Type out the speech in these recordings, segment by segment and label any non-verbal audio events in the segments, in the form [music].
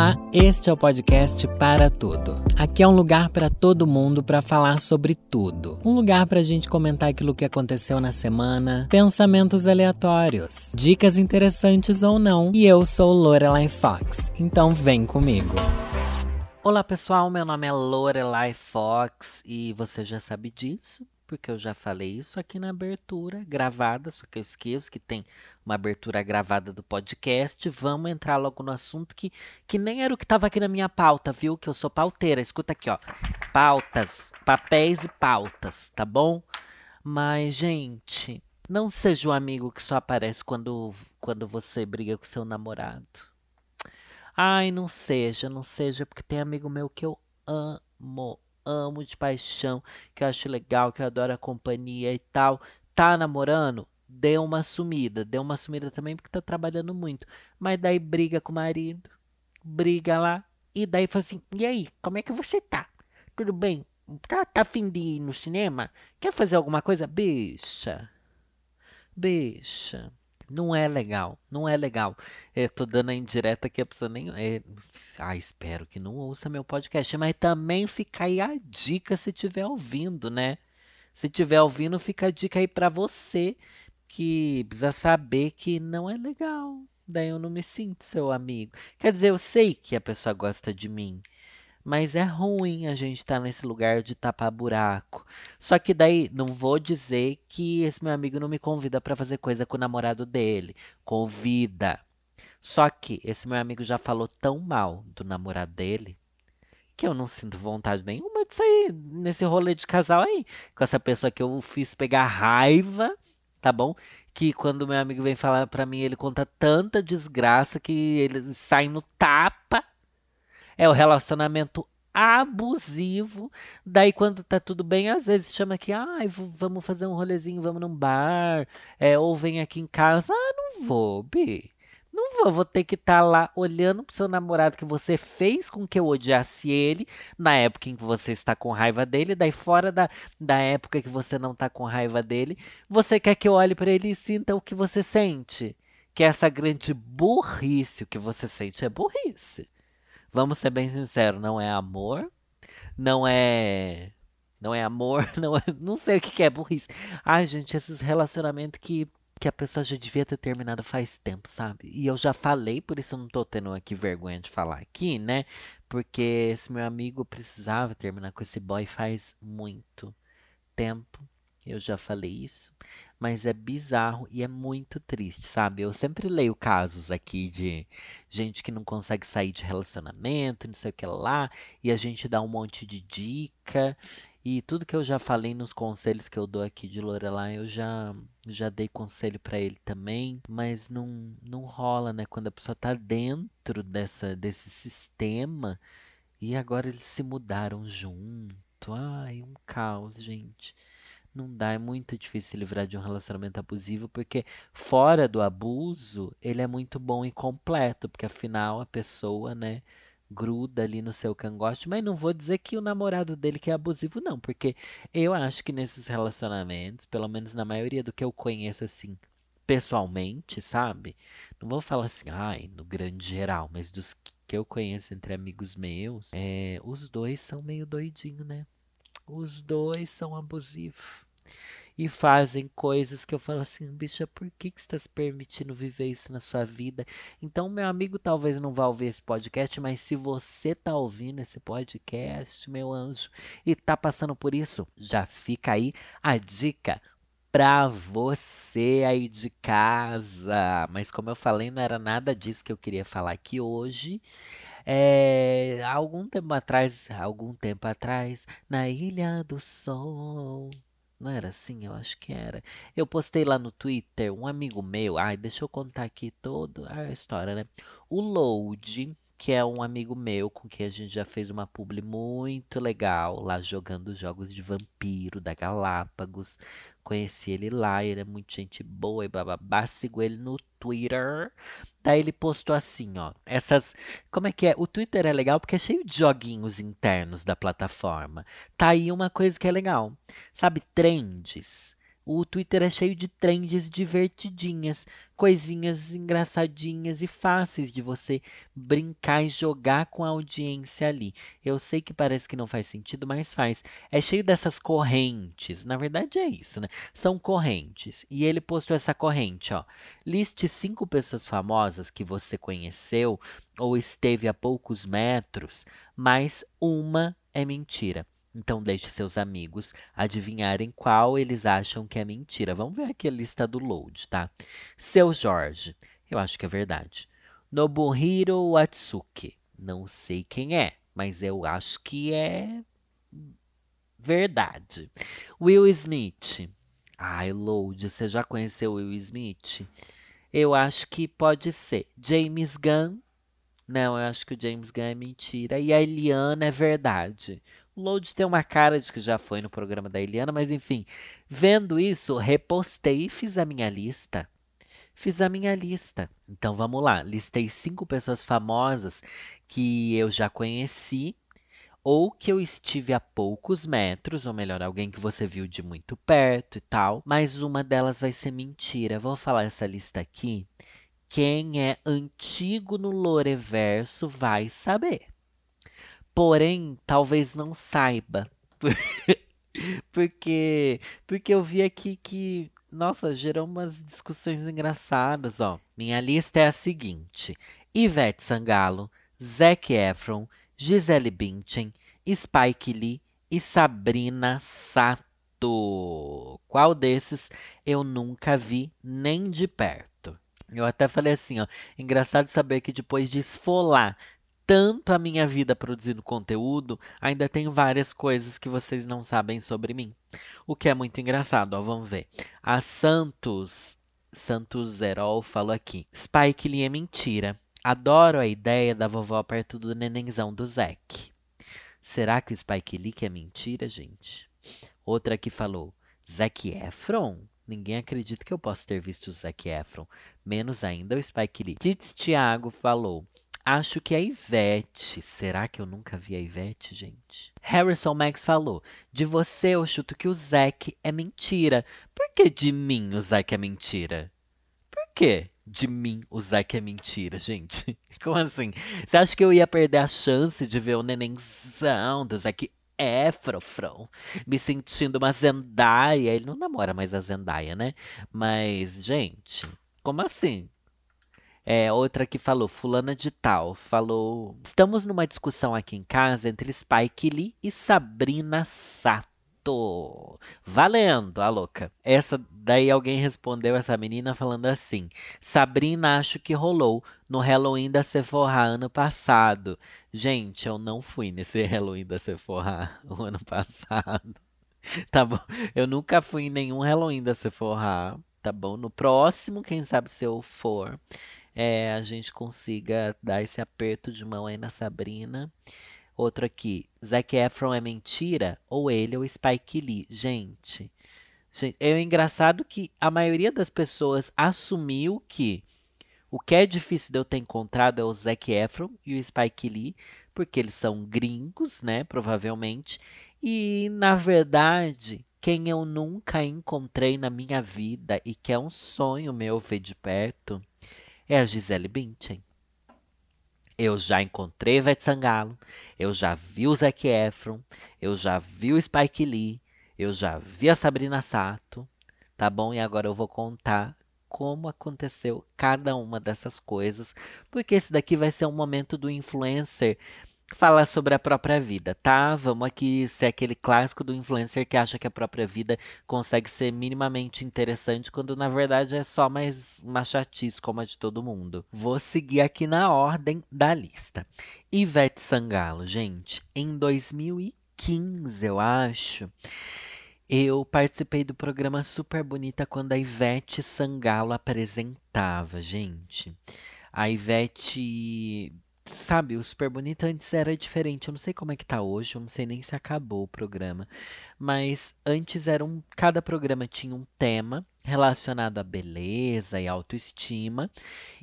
Olá, este é o podcast Para Tudo. Aqui é um lugar para todo mundo para falar sobre tudo. Um lugar para a gente comentar aquilo que aconteceu na semana, pensamentos aleatórios, dicas interessantes ou não. E eu sou Lorelai Fox, então vem comigo. Olá pessoal, meu nome é Lorelai Fox e você já sabe disso porque eu já falei isso aqui na abertura gravada, só que eu esqueço que tem uma abertura gravada do podcast. Vamos entrar logo no assunto que, que nem era o que estava aqui na minha pauta, viu? Que eu sou pauteira. Escuta aqui, ó. Pautas, papéis e pautas, tá bom? Mas, gente, não seja um amigo que só aparece quando, quando você briga com seu namorado. Ai, não seja, não seja, porque tem amigo meu que eu amo amo de paixão, que eu acho legal, que eu adoro a companhia e tal, tá namorando, dê uma sumida. Dê uma sumida também porque tá trabalhando muito. Mas daí briga com o marido, briga lá, e daí fala assim: e aí, como é que você tá? Tudo bem? Tá, tá afim de ir no cinema? Quer fazer alguma coisa? Bicha. Bicha. Não é legal, não é legal. Eu tô dando a indireta que a pessoa nem. É... Ah, espero que não ouça meu podcast. Mas também fica aí a dica se tiver ouvindo, né? Se tiver ouvindo, fica a dica aí para você que precisa saber que não é legal. Daí eu não me sinto seu amigo. Quer dizer, eu sei que a pessoa gosta de mim. Mas é ruim a gente estar tá nesse lugar de tapar buraco. Só que daí não vou dizer que esse meu amigo não me convida para fazer coisa com o namorado dele. Convida. Só que esse meu amigo já falou tão mal do namorado dele que eu não sinto vontade nenhuma de sair nesse rolê de casal aí com essa pessoa que eu fiz pegar raiva, tá bom? Que quando meu amigo vem falar pra mim, ele conta tanta desgraça que ele sai no tapa é o relacionamento abusivo. Daí, quando tá tudo bem, às vezes chama aqui, ai, ah, vamos fazer um rolezinho, vamos num bar, é, ou vem aqui em casa. Ah, não vou, Bi. Não vou, vou ter que estar tá lá olhando pro seu namorado que você fez com que eu odiasse ele na época em que você está com raiva dele, daí fora da, da época que você não está com raiva dele, você quer que eu olhe para ele e sinta o que você sente. Que essa grande burrice, o que você sente é burrice. Vamos ser bem sinceros, não é amor, não é. Não é amor, [laughs] não é. Não sei o que, que é burrice. Ai, gente, esses relacionamentos que, que a pessoa já devia ter terminado faz tempo, sabe? E eu já falei, por isso eu não tô tendo aqui vergonha de falar aqui, né? Porque esse meu amigo precisava terminar com esse boy faz muito tempo. Eu já falei isso, mas é bizarro e é muito triste, sabe? Eu sempre leio casos aqui de gente que não consegue sair de relacionamento, não sei o que lá, e a gente dá um monte de dica. E tudo que eu já falei nos conselhos que eu dou aqui de Lorelai, eu já já dei conselho para ele também, mas não não rola, né, quando a pessoa tá dentro dessa desse sistema e agora eles se mudaram junto. Ai, um caos, gente não dá, é muito difícil se livrar de um relacionamento abusivo, porque fora do abuso, ele é muito bom e completo, porque afinal a pessoa, né, gruda ali no seu cangote, mas não vou dizer que o namorado dele que é abusivo não, porque eu acho que nesses relacionamentos, pelo menos na maioria do que eu conheço assim, pessoalmente, sabe? Não vou falar assim, ai, no grande geral, mas dos que eu conheço entre amigos meus, é, os dois são meio doidinho, né? Os dois são abusivos. E fazem coisas que eu falo assim, bicha, por que, que você está se permitindo viver isso na sua vida? Então, meu amigo talvez não vá ouvir esse podcast, mas se você tá ouvindo esse podcast, meu anjo, e tá passando por isso, já fica aí a dica para você aí de casa. Mas como eu falei, não era nada disso que eu queria falar aqui hoje. É, algum tempo atrás, algum tempo atrás, na Ilha do Sol. Não era assim? Eu acho que era. Eu postei lá no Twitter, um amigo meu. Ai, deixa eu contar aqui toda a história, né? O Load, que é um amigo meu com quem a gente já fez uma publi muito legal lá jogando jogos de vampiro da Galápagos. Conheci ele lá, ele é muito gente boa e bababá. Sigo ele no Twitter. Daí ele postou assim, ó. Essas. Como é que é? O Twitter é legal porque é cheio de joguinhos internos da plataforma. Tá aí uma coisa que é legal. Sabe, trends. O Twitter é cheio de trends divertidinhas, coisinhas engraçadinhas e fáceis de você brincar e jogar com a audiência ali. Eu sei que parece que não faz sentido, mas faz. É cheio dessas correntes. Na verdade é isso, né? São correntes. E ele postou essa corrente, ó. Liste cinco pessoas famosas que você conheceu ou esteve a poucos metros, mas uma é mentira. Então deixe seus amigos adivinharem qual eles acham que é mentira. Vamos ver aqui a lista do load, tá? Seu Jorge, eu acho que é verdade. Nobuhiro Watsuki, não sei quem é, mas eu acho que é verdade. Will Smith, ai load, você já conheceu Will Smith? Eu acho que pode ser. James Gunn, não, eu acho que o James Gunn é mentira. E a Eliana é verdade. Load tem uma cara de que já foi no programa da Eliana, mas enfim. Vendo isso, repostei e fiz a minha lista. Fiz a minha lista. Então vamos lá. Listei cinco pessoas famosas que eu já conheci ou que eu estive a poucos metros, ou melhor, alguém que você viu de muito perto e tal, mas uma delas vai ser mentira. Vou falar essa lista aqui quem é antigo no Loreverso vai saber. Porém, talvez não saiba. [laughs] porque porque eu vi aqui que, nossa, gerou umas discussões engraçadas, ó. Minha lista é a seguinte: Ivete Sangalo, Zac Efron, Gisele Bündchen, Spike Lee e Sabrina Sato. Qual desses eu nunca vi nem de perto? Eu até falei assim, ó, engraçado saber que depois de esfolar tanto a minha vida produzindo conteúdo, ainda tem várias coisas que vocês não sabem sobre mim. O que é muito engraçado, ó, vamos ver. A Santos, Santos Zerol falou aqui, Spike Lee é mentira. Adoro a ideia da vovó perto do nenenzão do Zack. Será que o Spike Lee que é mentira, gente? Outra que falou, Zac Efron? Ninguém acredita que eu possa ter visto o Zac Efron, menos ainda o Spike Lee. Tits Thiago falou: Acho que é a Ivete. Será que eu nunca vi a Ivete, gente? Harrison Max falou: De você eu chuto que o Zac é mentira. Por que de mim o Zac é mentira? Por que de mim o Zac é mentira, gente? [laughs] Como assim? Você acha que eu ia perder a chance de ver o nenenzão do Zac é, Frofrão. Me sentindo uma Zendaya. Ele não namora mais a Zendaya, né? Mas, gente, como assim? É, outra que falou, fulana de tal, falou... Estamos numa discussão aqui em casa entre Spike Lee e Sabrina Sato. Valendo, a louca. Essa daí alguém respondeu essa menina falando assim: Sabrina acho que rolou no Halloween da Sephora ano passado. Gente, eu não fui nesse [laughs] Halloween da Sephora o ano passado. [laughs] Tá bom? Eu nunca fui em nenhum Halloween da Sephora, tá bom? No próximo, quem sabe se eu for, é, a gente consiga dar esse aperto de mão aí na Sabrina. Outro aqui, Zac Efron é mentira ou ele ou Spike Lee? Gente, gente, é engraçado que a maioria das pessoas assumiu que o que é difícil de eu ter encontrado é o Zac Efron e o Spike Lee, porque eles são gringos, né, provavelmente. E na verdade, quem eu nunca encontrei na minha vida e que é um sonho meu ver de perto é a Gisele Bündchen. Eu já encontrei Ivete Sangalo, eu já vi o Zac Efron, eu já vi o Spike Lee, eu já vi a Sabrina Sato, tá bom? E agora eu vou contar como aconteceu cada uma dessas coisas, porque esse daqui vai ser um momento do influencer falar sobre a própria vida, tá? Vamos aqui ser aquele clássico do influencer que acha que a própria vida consegue ser minimamente interessante, quando na verdade é só mais uma chatice como a de todo mundo. Vou seguir aqui na ordem da lista. Ivete Sangalo, gente, em 2015, eu acho. Eu participei do programa Super Bonita quando a Ivete Sangalo apresentava, gente. A Ivete Sabe, o Super Bonita antes era diferente. Eu não sei como é que tá hoje, eu não sei nem se acabou o programa. Mas antes era um. Cada programa tinha um tema relacionado à beleza e autoestima.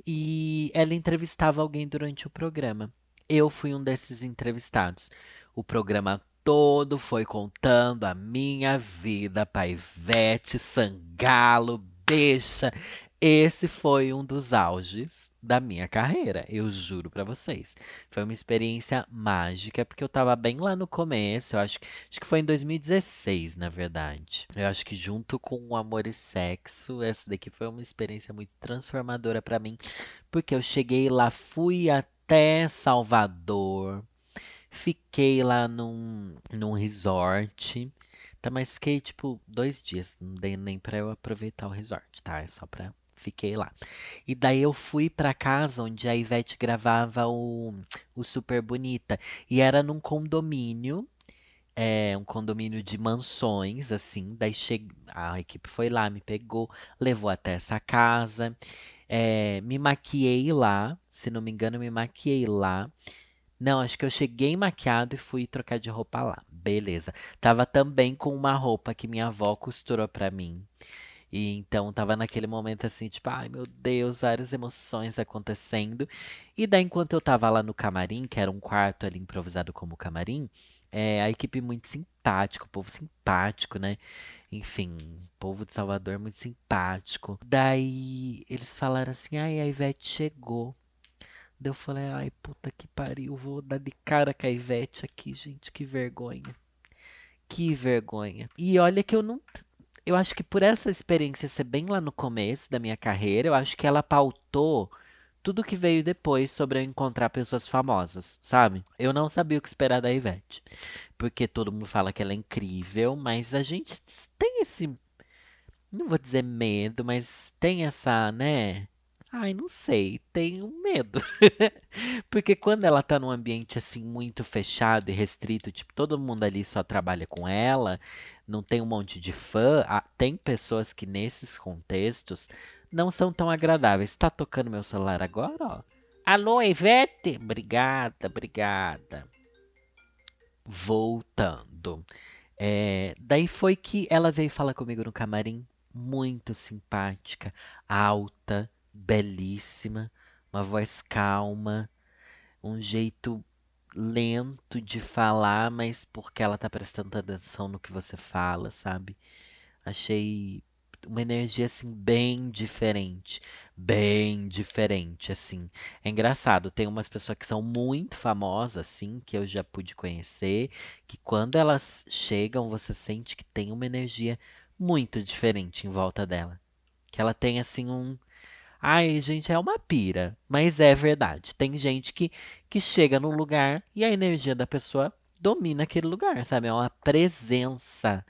E ela entrevistava alguém durante o programa. Eu fui um desses entrevistados. O programa todo foi contando a minha vida pra Ivete Sangalo, bicha. Esse foi um dos auges da minha carreira, eu juro pra vocês. Foi uma experiência mágica, porque eu tava bem lá no começo, eu acho, que- acho que foi em 2016, na verdade. Eu acho que junto com o Amor e Sexo, essa daqui foi uma experiência muito transformadora pra mim, porque eu cheguei lá, fui até Salvador, fiquei lá num, num resort, tá? Mas fiquei tipo dois dias, não dei nem pra eu aproveitar o resort, tá? É só pra. Fiquei lá. E daí eu fui pra casa onde a Ivete gravava o, o Super Bonita. E era num condomínio, é, um condomínio de mansões, assim. Daí a equipe foi lá, me pegou, levou até essa casa. é, me maquiei lá, se não me engano, me maquiei lá. Não, acho que eu cheguei maquiado e fui trocar de roupa lá. Beleza. Tava também com uma roupa que minha avó costurou pra mim. E então tava naquele momento assim, tipo, ai meu Deus, várias emoções acontecendo. E daí, enquanto eu tava lá no camarim, que era um quarto ali improvisado como camarim, é, a equipe muito simpática, o povo simpático, né? Enfim, povo de Salvador muito simpático. Daí eles falaram assim, ai, a Ivete chegou. Daí eu falei, ai, puta que pariu, vou dar de cara com a Ivete aqui, gente, que vergonha. Que vergonha. E olha que eu não. Eu acho que por essa experiência ser bem lá no começo da minha carreira, eu acho que ela pautou tudo que veio depois sobre eu encontrar pessoas famosas, sabe? Eu não sabia o que esperar da Ivete. Porque todo mundo fala que ela é incrível, mas a gente tem esse. Não vou dizer medo, mas tem essa, né? Ai, não sei, tenho medo. [laughs] Porque quando ela tá num ambiente assim muito fechado e restrito, tipo, todo mundo ali só trabalha com ela, não tem um monte de fã, tem pessoas que nesses contextos não são tão agradáveis. Tá tocando meu celular agora, ó. Alô, Ivete? Obrigada, obrigada. Voltando. É, daí foi que ela veio falar comigo no camarim, muito simpática, alta, belíssima, uma voz calma, um jeito lento de falar, mas porque ela tá prestando atenção no que você fala, sabe? Achei uma energia assim bem diferente, bem diferente assim. É engraçado, tem umas pessoas que são muito famosas assim, que eu já pude conhecer, que quando elas chegam, você sente que tem uma energia muito diferente em volta dela. Que ela tem assim um Ai, gente, é uma pira, mas é verdade. Tem gente que, que chega num lugar e a energia da pessoa domina aquele lugar, sabe? É uma presença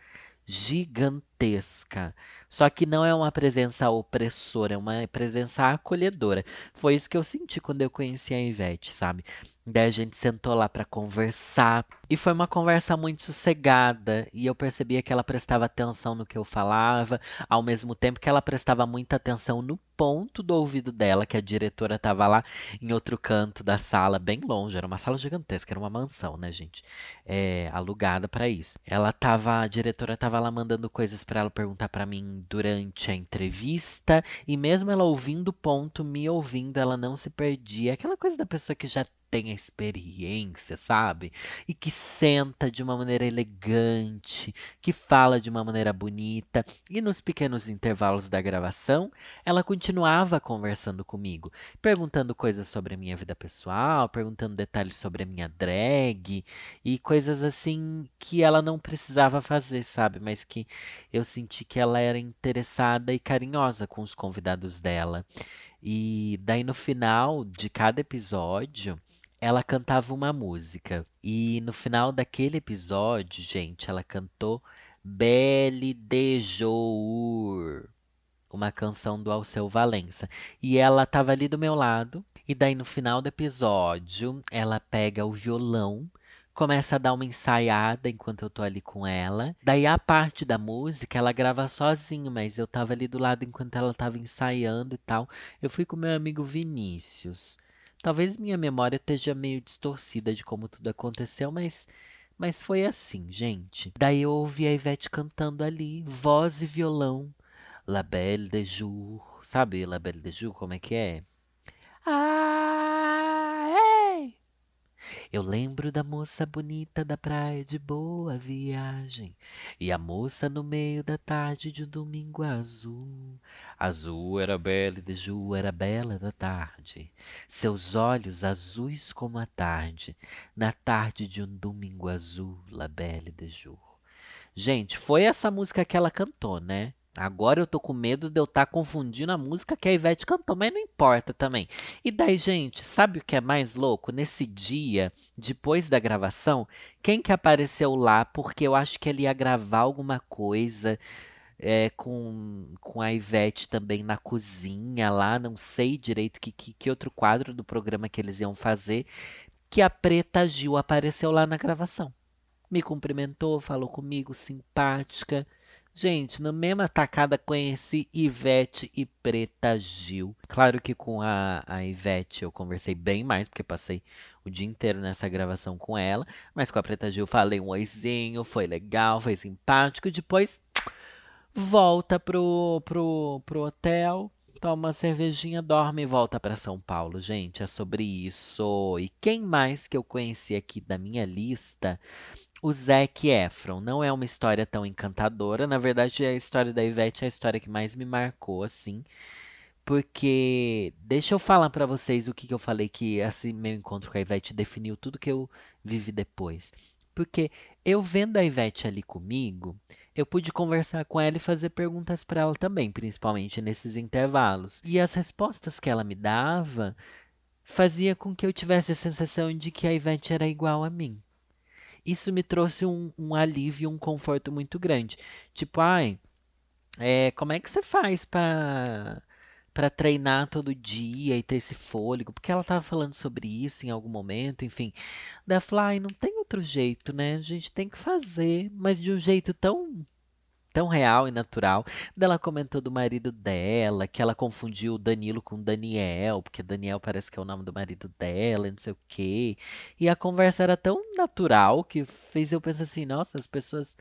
gigantesca. Só que não é uma presença opressora, é uma presença acolhedora. Foi isso que eu senti quando eu conheci a Ivete, sabe? Daí a gente sentou lá pra conversar e foi uma conversa muito sossegada e eu percebia que ela prestava atenção no que eu falava, ao mesmo tempo que ela prestava muita atenção no ponto do ouvido dela, que a diretora estava lá em outro canto da sala, bem longe, era uma sala gigantesca, era uma mansão, né, gente? É, alugada para isso. Ela tava, a diretora tava lá mandando coisas para ela perguntar para mim durante a entrevista e mesmo ela ouvindo o ponto, me ouvindo, ela não se perdia. Aquela coisa da pessoa que já tem a experiência, sabe? E que senta de uma maneira elegante, que fala de uma maneira bonita. E nos pequenos intervalos da gravação, ela continuava conversando comigo, perguntando coisas sobre a minha vida pessoal, perguntando detalhes sobre a minha drag e coisas assim que ela não precisava fazer, sabe? Mas que eu senti que ela era interessada e carinhosa com os convidados dela. E daí no final de cada episódio, ela cantava uma música. E no final daquele episódio, gente, ela cantou Belle de Jour, uma canção do Alceu Valença. E ela estava ali do meu lado. E daí no final do episódio, ela pega o violão, começa a dar uma ensaiada enquanto eu tô ali com ela. Daí a parte da música ela grava sozinho, mas eu tava ali do lado enquanto ela tava ensaiando e tal. Eu fui com meu amigo Vinícius. Talvez minha memória esteja meio distorcida de como tudo aconteceu, mas mas foi assim, gente. Daí eu ouvi a Ivete cantando ali, voz e violão. La Belle de Jour. Sabe La Belle de Jour, como é que é? Ah! Eu lembro da moça bonita da praia de boa viagem. E a moça no meio da tarde de um domingo azul. Azul era bela e de Ju era bela da tarde. Seus olhos azuis como a tarde. Na tarde de um domingo azul, la belle de Ju. Gente, foi essa música que ela cantou, né? Agora eu tô com medo de eu estar tá confundindo a música que a Ivete cantou, mas não importa também. E daí, gente, sabe o que é mais louco? Nesse dia, depois da gravação, quem que apareceu lá? Porque eu acho que ele ia gravar alguma coisa é, com, com a Ivete também na cozinha lá, não sei direito que, que, que outro quadro do programa que eles iam fazer, que a Preta Gil apareceu lá na gravação. Me cumprimentou, falou comigo, simpática. Gente, na mesma tacada conheci Ivete e Preta Gil. Claro que com a, a Ivete eu conversei bem mais, porque passei o dia inteiro nessa gravação com ela. Mas com a Preta Gil falei um oizinho, foi legal, foi simpático. Depois volta pro, pro, pro hotel, toma uma cervejinha, dorme e volta para São Paulo. Gente, é sobre isso. E quem mais que eu conheci aqui da minha lista? O Zac Efron. Não é uma história tão encantadora. Na verdade, a história da Ivete é a história que mais me marcou, assim. Porque deixa eu falar para vocês o que, que eu falei que esse meu encontro com a Ivete definiu tudo que eu vivi depois. Porque eu vendo a Ivete ali comigo, eu pude conversar com ela e fazer perguntas para ela também, principalmente nesses intervalos. E as respostas que ela me dava fazia com que eu tivesse a sensação de que a Ivete era igual a mim isso me trouxe um, um alívio, um conforto muito grande. Tipo, ai, é, como é que você faz para para treinar todo dia e ter esse fôlego? Porque ela estava falando sobre isso em algum momento, enfim. Da Fly, não tem outro jeito, né? A gente tem que fazer, mas de um jeito tão tão real e natural. Ela comentou do marido dela, que ela confundiu o Danilo com Daniel, porque Daniel parece que é o nome do marido dela, não sei o quê. E a conversa era tão natural que fez eu pensar assim, nossa, as pessoas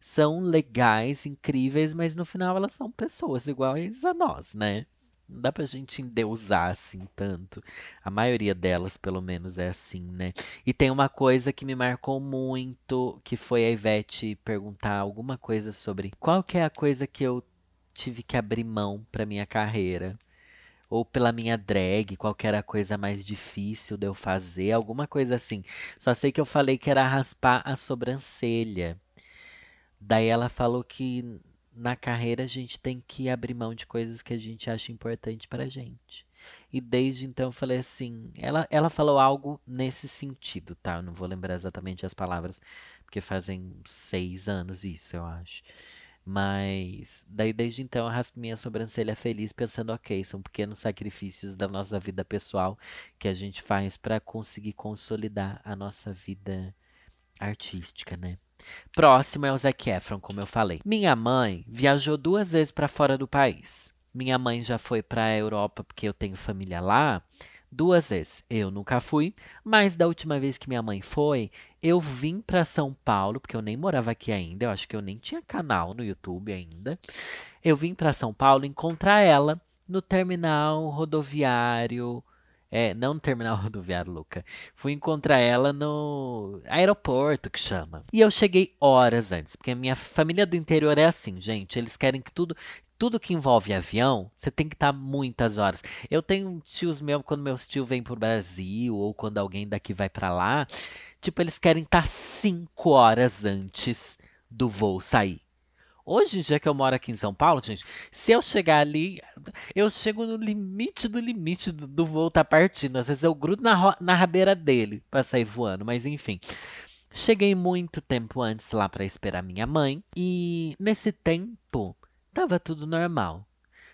são legais, incríveis, mas no final elas são pessoas iguais a nós, né? Não dá pra gente endeusar assim tanto. A maioria delas, pelo menos, é assim, né? E tem uma coisa que me marcou muito, que foi a Ivete perguntar alguma coisa sobre qual que é a coisa que eu tive que abrir mão pra minha carreira. Ou pela minha drag, qual que era a coisa mais difícil de eu fazer, alguma coisa assim. Só sei que eu falei que era raspar a sobrancelha. Daí ela falou que na carreira a gente tem que abrir mão de coisas que a gente acha importante pra gente. E desde então eu falei assim, ela, ela falou algo nesse sentido, tá? Eu não vou lembrar exatamente as palavras, porque fazem seis anos isso, eu acho. Mas daí desde então eu raspo minha sobrancelha feliz, pensando, ok, são pequenos sacrifícios da nossa vida pessoal que a gente faz para conseguir consolidar a nossa vida artística, né? Próximo é o Zac Efron, como eu falei. Minha mãe viajou duas vezes para fora do país. Minha mãe já foi para a Europa porque eu tenho família lá. Duas vezes. Eu nunca fui, mas da última vez que minha mãe foi, eu vim para São Paulo, porque eu nem morava aqui ainda, eu acho que eu nem tinha canal no YouTube ainda. Eu vim para São Paulo encontrar ela no terminal rodoviário é, não no terminal [laughs] rodoviário, Luca. Fui encontrar ela no aeroporto, que chama. E eu cheguei horas antes, porque a minha família do interior é assim, gente. Eles querem que tudo, tudo que envolve avião, você tem que estar muitas horas. Eu tenho tios meus, quando meus tios vêm pro Brasil, ou quando alguém daqui vai para lá, tipo, eles querem estar cinco horas antes do voo sair. Hoje em dia que eu moro aqui em São Paulo, gente, se eu chegar ali, eu chego no limite do limite do, do voo tá partindo. Às vezes eu grudo na, na rabeira dele pra sair voando, mas enfim. Cheguei muito tempo antes lá para esperar minha mãe e nesse tempo tava tudo normal.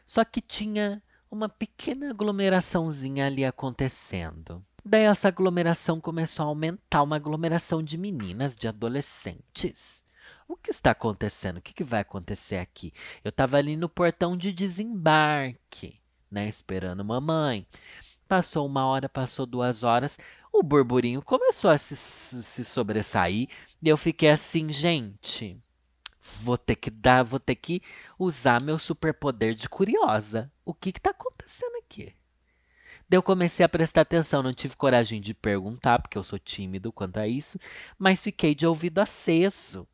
Só que tinha uma pequena aglomeraçãozinha ali acontecendo. Daí essa aglomeração começou a aumentar, uma aglomeração de meninas, de adolescentes. O que está acontecendo? O que, que vai acontecer aqui? Eu estava ali no portão de desembarque, né? Esperando mamãe. Passou uma hora, passou duas horas. O burburinho começou a se, se sobressair. E eu fiquei assim, gente. Vou ter que dar, vou ter que usar meu superpoder de curiosa. O que está acontecendo aqui? Daí eu comecei a prestar atenção, não tive coragem de perguntar, porque eu sou tímido quanto a isso, mas fiquei de ouvido aceso.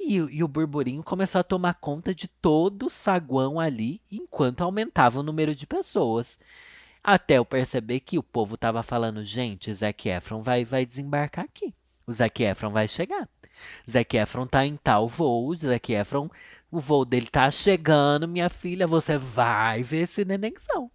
E, e o burburinho começou a tomar conta de todo o saguão ali, enquanto aumentava o número de pessoas. Até eu perceber que o povo tava falando, gente, Zac Efron vai, vai desembarcar aqui. O Zac Efron vai chegar. Zac Efron tá em tal voo, Zac Efron, o voo dele tá chegando, minha filha, você vai ver esse nenenzão.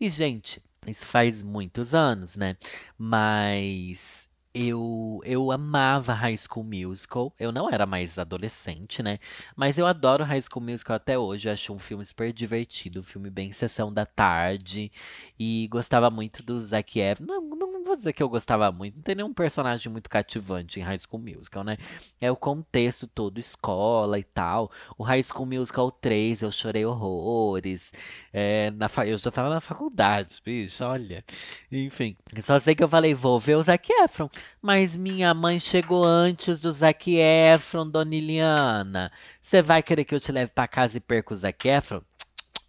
E, gente, isso faz muitos anos, né? Mas eu, eu amava High School Musical. Eu não era mais adolescente, né? Mas eu adoro High School Musical até hoje. Eu acho um filme super divertido, um filme bem sessão da tarde. E gostava muito do Zac Efron. Não, não vou dizer que eu gostava muito. Não tem nenhum personagem muito cativante em High School Musical, né? É o contexto todo, escola e tal. O High School Musical 3, eu chorei horrores. É, na fa... Eu já tava na faculdade, bicho, olha. Enfim, só sei que eu falei, vou ver o Zac Efron. Mas minha mãe chegou antes do Zac Efron, Dona Iliana. Você vai querer que eu te leve pra casa e perca o Zac Efron? [tsk]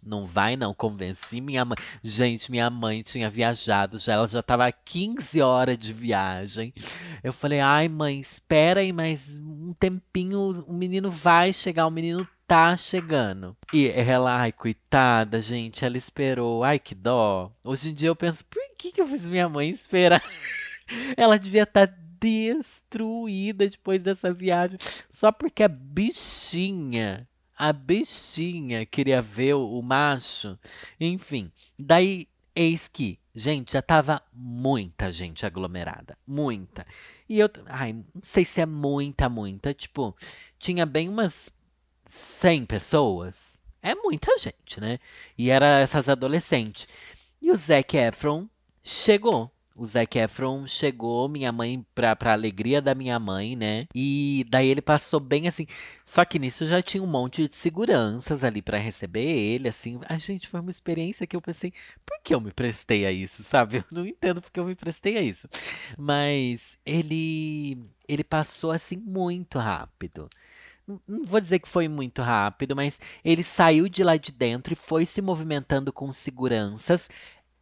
Não vai não, convenci minha mãe. Gente, minha mãe tinha viajado, já ela já tava 15 horas de viagem. Eu falei: "Ai, mãe, espera aí mais um tempinho, o menino vai chegar, o menino tá chegando". E ela, ai, coitada, gente, ela esperou. Ai, que dó. Hoje em dia eu penso: "Por que que eu fiz minha mãe esperar?" [laughs] Ela devia estar tá destruída depois dessa viagem, só porque a bichinha a bichinha queria ver o, macho. Enfim, daí eis que, gente, já tava muita gente aglomerada. Muita. E eu, ai, não sei se é muita, muita. Tipo, tinha bem umas 100 pessoas. É muita gente, né? E era essas adolescentes. E o Zac Efron chegou o Zac Efron chegou, minha mãe, pra, pra alegria da minha mãe, né? E daí ele passou bem assim. Só que nisso já tinha um monte de seguranças ali para receber ele, assim. A gente foi uma experiência que eu pensei, por que eu me prestei a isso, sabe? [laughs] Eu não entendo porque eu me prestei a isso. Mas ele ele passou assim muito rápido. Não vou dizer que foi muito rápido, mas ele saiu de lá de dentro e foi se movimentando com seguranças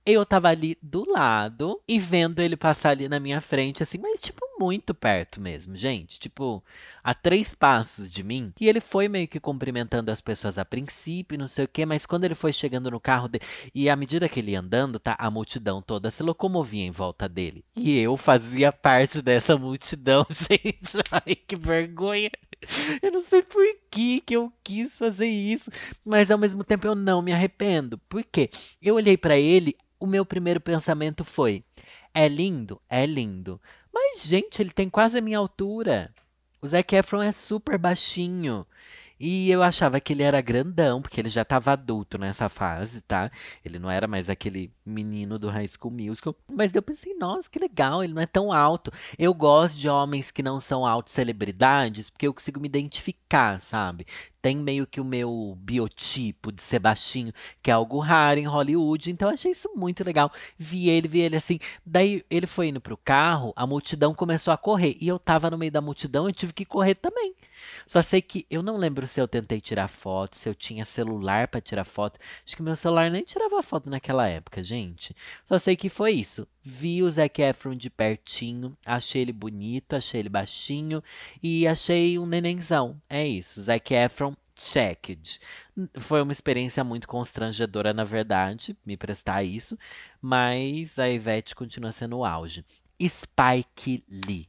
eu tava ali do lado e vendo ele passar ali na minha frente, assim, mas tipo muito perto mesmo, gente. Tipo, a três passos de mim. E ele foi meio que cumprimentando as pessoas a princípio, não sei o quê, mas quando ele foi chegando no carro dele. E à medida que ele ia andando, tá? A multidão toda se locomovia em volta dele. E eu fazia parte dessa multidão, [laughs] gente. Ai, que vergonha. Eu não sei por que, que eu quis fazer isso, mas ao mesmo tempo eu não me arrependo. Por quê? Eu olhei para ele, o meu primeiro pensamento foi: é lindo? É lindo. Mas, gente, ele tem quase a minha altura. O Zac Efron é super baixinho. E eu achava que ele era grandão, porque ele já estava adulto nessa fase, tá? Ele não era mais aquele menino do High School Musical. Mas eu pensei, nossa, que legal, ele não é tão alto. Eu gosto de homens que não são altos celebridades, porque eu consigo me identificar, sabe? tem meio que o meu biotipo de ser baixinho, que é algo raro em Hollywood, então eu achei isso muito legal. Vi ele, vi ele assim. Daí ele foi indo pro carro, a multidão começou a correr, e eu tava no meio da multidão e tive que correr também. Só sei que eu não lembro se eu tentei tirar foto, se eu tinha celular para tirar foto. Acho que meu celular nem tirava foto naquela época, gente. Só sei que foi isso. Vi o Zac Efron de pertinho, achei ele bonito, achei ele baixinho e achei um nenenzão. É isso, Zac Efron checked. Foi uma experiência muito constrangedora, na verdade, me prestar isso, mas a Ivete continua sendo o auge. Spike Lee.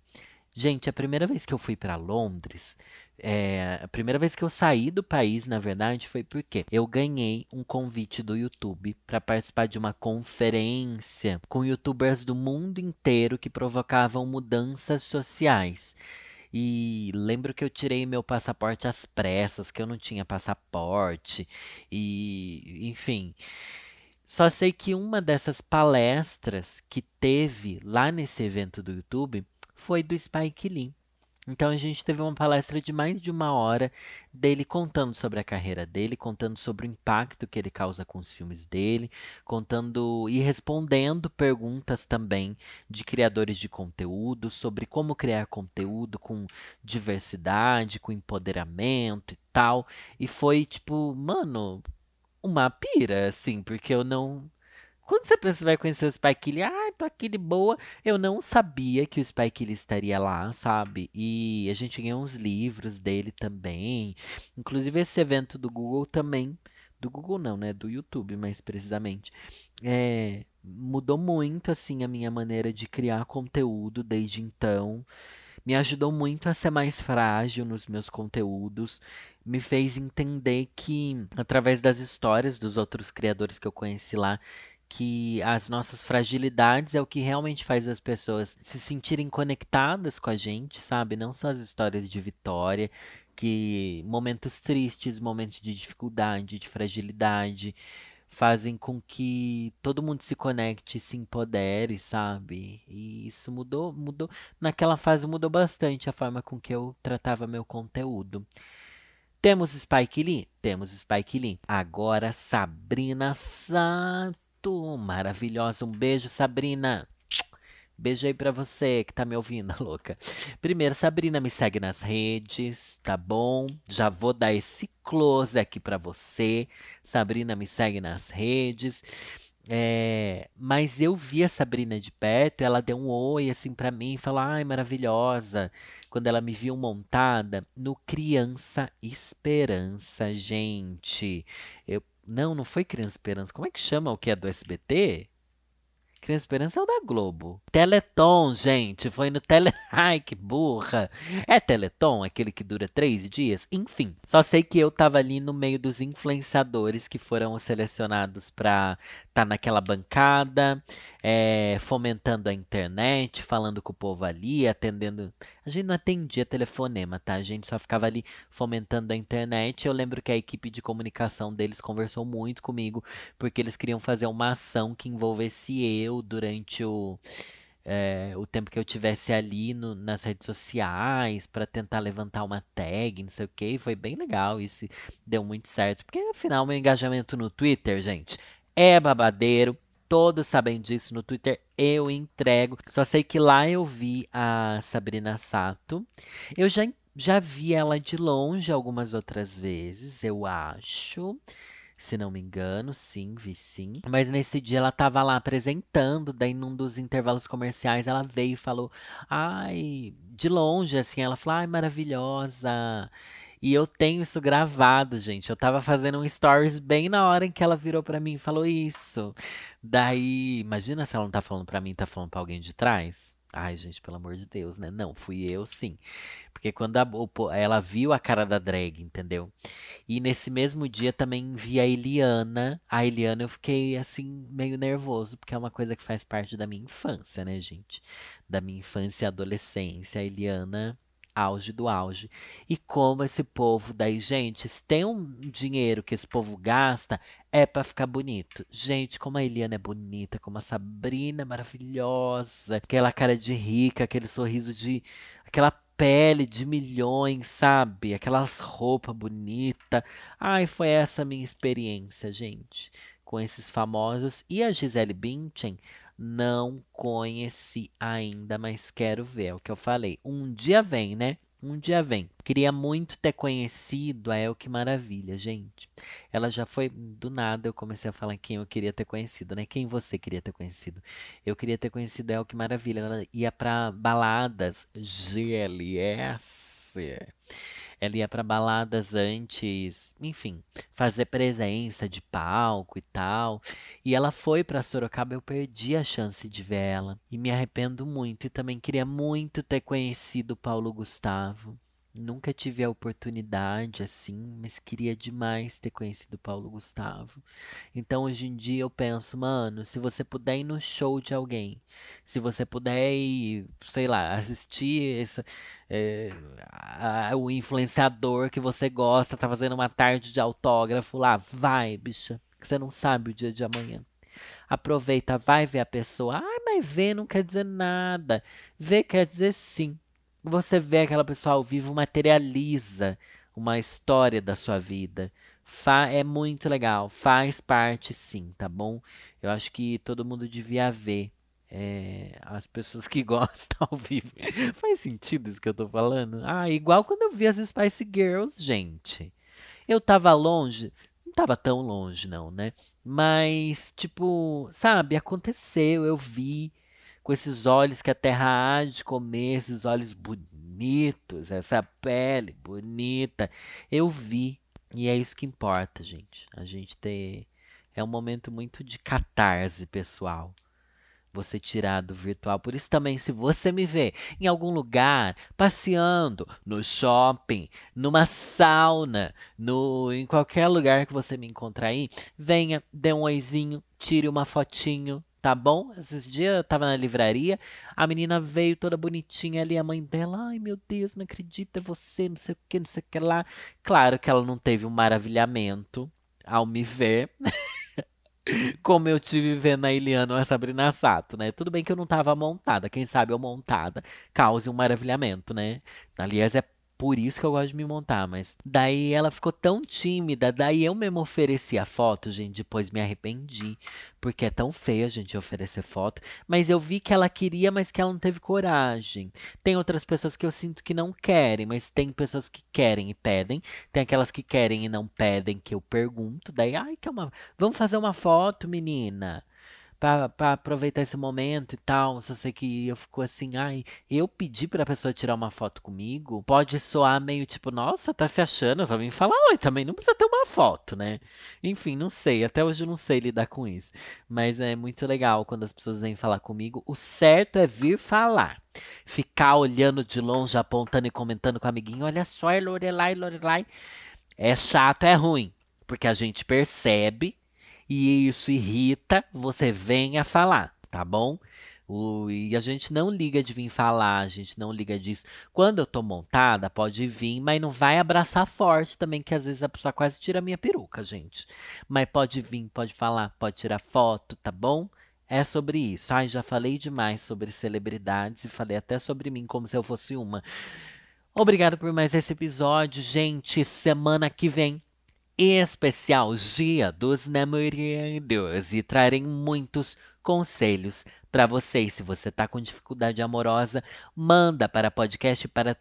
Gente, a primeira vez que eu fui para Londres, é, a primeira vez que eu saí do país, na verdade, foi porque eu ganhei um convite do YouTube para participar de uma conferência com youtubers do mundo inteiro que provocavam mudanças sociais. E lembro que eu tirei meu passaporte às pressas, que eu não tinha passaporte, e enfim. Só sei que uma dessas palestras que teve lá nesse evento do YouTube foi do Spike Lee. Então a gente teve uma palestra de mais de uma hora dele contando sobre a carreira dele, contando sobre o impacto que ele causa com os filmes dele, contando e respondendo perguntas também de criadores de conteúdo sobre como criar conteúdo com diversidade, com empoderamento e tal. E foi tipo, mano, uma pira, assim, porque eu não Quando você pensa que vai conhecer o Spike Lee, ah, tô aqui de boa. Eu não sabia que o Spike Lee estaria lá, sabe? E a gente ganhou uns livros dele também. Inclusive esse evento do Google também. Do Google não, né? Do YouTube, mais precisamente. É, mudou muito, assim, a minha maneira de criar conteúdo desde então me ajudou muito a ser mais frágil nos meus conteúdos, me fez entender que, através das histórias dos outros criadores que eu conheci lá, que as nossas fragilidades é o que realmente faz as pessoas se sentirem conectadas com a gente, sabe? Não só as histórias de vitória, que momentos tristes, momentos de dificuldade, de fragilidade, fazem com que todo mundo se conecte, se empodere, sabe? E isso mudou, mudou. Naquela fase mudou bastante a forma com que eu tratava meu conteúdo. Temos Spike Lee? Temos Spike Lee. Agora Sabrina Sato, maravilhosa. Um beijo, Sabrina. Beijo aí pra você que tá me ouvindo, [laughs] louca. Primeiro, Sabrina, me segue nas redes, tá bom? Já vou dar esse close aqui pra você. Sabrina, me segue nas redes. É, mas eu vi a Sabrina de perto, ela deu um oi assim pra mim, falou: "Ai, maravilhosa". Quando ela me viu montada no Criança Esperança, gente. Eu não, não foi Criança Esperança. Como é que chama o que é do SBT? Criança Esperança é o da Globo. Teleton, gente. Foi no Tele. [laughs] Ai, que burra. É Teleton, aquele que dura três dias? Enfim. Só sei que eu tava ali no meio dos influenciadores que foram selecionados pra tá naquela bancada, é, fomentando a internet, falando com o povo ali, atendendo. A gente não atendia telefonema, tá? A gente só ficava ali fomentando a internet. Eu lembro que a equipe de comunicação deles conversou muito comigo, porque eles queriam fazer uma ação que envolvesse eu durante o. É, o tempo que eu tivesse ali no, nas redes sociais para tentar levantar uma tag, não sei o que, foi bem legal. Isso deu muito certo, porque afinal meu engajamento no Twitter, gente, é babadeiro. Todos sabem disso no Twitter, eu entrego. Só sei que lá eu vi a Sabrina Sato. Eu já, já vi ela de longe algumas outras vezes, eu acho. Se não me engano, sim, vi sim. Mas nesse dia ela tava lá apresentando, daí num dos intervalos comerciais ela veio e falou: Ai, de longe, assim, ela falou: Ai, maravilhosa. E eu tenho isso gravado, gente. Eu tava fazendo um stories bem na hora em que ela virou para mim e falou isso. Daí, imagina se ela não tá falando para mim, tá falando para alguém de trás. Ai, gente, pelo amor de Deus, né? Não, fui eu sim. Porque quando a, ela viu a cara da drag, entendeu? E nesse mesmo dia também vi a Eliana. A Eliana eu fiquei assim, meio nervoso, porque é uma coisa que faz parte da minha infância, né, gente? Da minha infância e adolescência. A Eliana auge do auge. E como esse povo daí, gente, se tem um dinheiro que esse povo gasta, é para ficar bonito. Gente, como a Eliana é bonita, como a Sabrina é maravilhosa, aquela cara de rica, aquele sorriso de. aquela pele de milhões, sabe? Aquelas roupas bonitas. Ai, foi essa minha experiência, gente, com esses famosos. E a Gisele Bündchen não conheci ainda, mas quero ver. É o que eu falei. Um dia vem, né? Um dia vem. Queria muito ter conhecido a El Que Maravilha, gente. Ela já foi. Do nada eu comecei a falar quem eu queria ter conhecido, né? Quem você queria ter conhecido? Eu queria ter conhecido a El Que Maravilha. Ela ia pra baladas GLS. Ela ia para baladas antes, enfim, fazer presença de palco e tal. E ela foi para Sorocaba, eu perdi a chance de ver ela e me arrependo muito. E também queria muito ter conhecido Paulo Gustavo. Nunca tive a oportunidade assim, mas queria demais ter conhecido Paulo Gustavo. Então hoje em dia eu penso, mano, se você puder ir no show de alguém, se você puder ir, sei lá, assistir essa, é, a, o influenciador que você gosta, tá fazendo uma tarde de autógrafo lá, vai, bicha, que você não sabe o dia de amanhã. Aproveita, vai ver a pessoa. Ah, mas ver não quer dizer nada. Ver quer dizer sim. Você vê aquela pessoa ao vivo, materializa uma história da sua vida. Fa é muito legal, faz parte sim, tá bom? Eu acho que todo mundo devia ver é, as pessoas que [laughs] gostam ao vivo. [laughs] Faz sentido isso que eu tô falando? Ah, igual quando eu vi as Spice Girls, gente. Eu tava longe, não tava tão longe não, né? Mas, tipo, sabe, aconteceu, eu vi com esses olhos que a terra há de comer, esses olhos bonitos, essa pele bonita. Eu vi. E é isso que importa, gente. A gente ter. É um momento muito de catarse pessoal você tirar do virtual. Por isso também, se você me vê em algum lugar, passeando, no shopping, numa sauna, no, em qualquer lugar que você me encontrar aí, venha, dê um oizinho, tire uma fotinho, tá bom? Esses dias eu tava na livraria, a menina veio toda bonitinha ali, a mãe dela, ai meu Deus, não acredito, é você, não sei o que, não sei o que lá. Claro que ela não teve um maravilhamento ao me ver. [laughs] Como eu tive vendo a Eliana ou a Sabrina Sato, né? Tudo bem que eu não tava montada. Quem sabe eu montada cause um maravilhamento, né? Aliás, é por isso que eu gosto de me montar, mas daí ela ficou tão tímida, daí eu mesmo ofereci a foto, gente, depois me arrependi, porque é tão feio a gente oferecer foto, mas eu vi que ela queria, mas que ela não teve coragem. Tem outras pessoas que eu sinto que não querem, mas tem pessoas que querem e pedem, tem aquelas que querem e não pedem, que eu pergunto, daí, ai, que é uma, vamos fazer uma foto, menina para aproveitar esse momento e tal. Só sei que eu fico assim, ai, eu pedi pra pessoa tirar uma foto comigo, pode soar meio tipo, nossa, tá se achando, só vim falar, oi, também não precisa ter uma foto, né? Enfim, não sei, até hoje eu não sei lidar com isso. Mas é muito legal quando as pessoas vêm falar comigo. O certo é vir falar. Ficar olhando de longe, apontando e comentando com o amiguinho, olha só, é Lorelai, Lorelai. É chato, é ruim. Porque a gente percebe e isso irrita, você venha falar, tá bom? O, e a gente não liga de vir falar, a gente não liga disso. Quando eu tô montada, pode vir, mas não vai abraçar forte também, que às vezes a pessoa quase tira a minha peruca, gente. Mas pode vir, pode falar, pode tirar foto, tá bom? É sobre isso. Ai, já falei demais sobre celebridades e falei até sobre mim como se eu fosse uma. Obrigado por mais esse episódio, gente. Semana que vem especial Dia dos Namorados e trarei muitos conselhos para vocês. Se você está com dificuldade amorosa, manda para podcast para.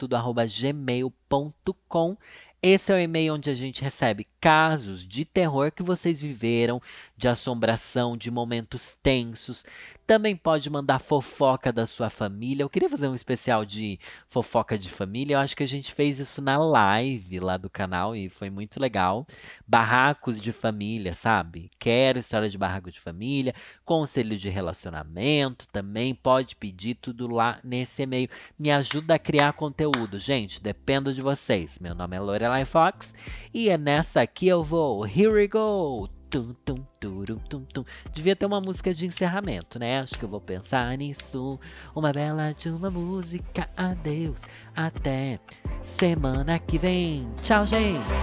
Esse é o e-mail onde a gente recebe casos de terror que vocês viveram, de assombração, de momentos tensos. Também pode mandar fofoca da sua família. Eu queria fazer um especial de fofoca de família. Eu acho que a gente fez isso na live lá do canal e foi muito legal. Barracos de família, sabe? Quero história de barraco de família, conselho de relacionamento. Também pode pedir tudo lá nesse e-mail. Me ajuda a criar conteúdo, gente. Dependo de vocês. Meu nome é Lorelai Fox e é nessa aqui eu vou. Here we go! Tum, tum, turum, tum, tum. Devia ter uma música de encerramento, né? Acho que eu vou pensar nisso. Uma bela de uma música. Adeus. Até semana que vem. Tchau, gente.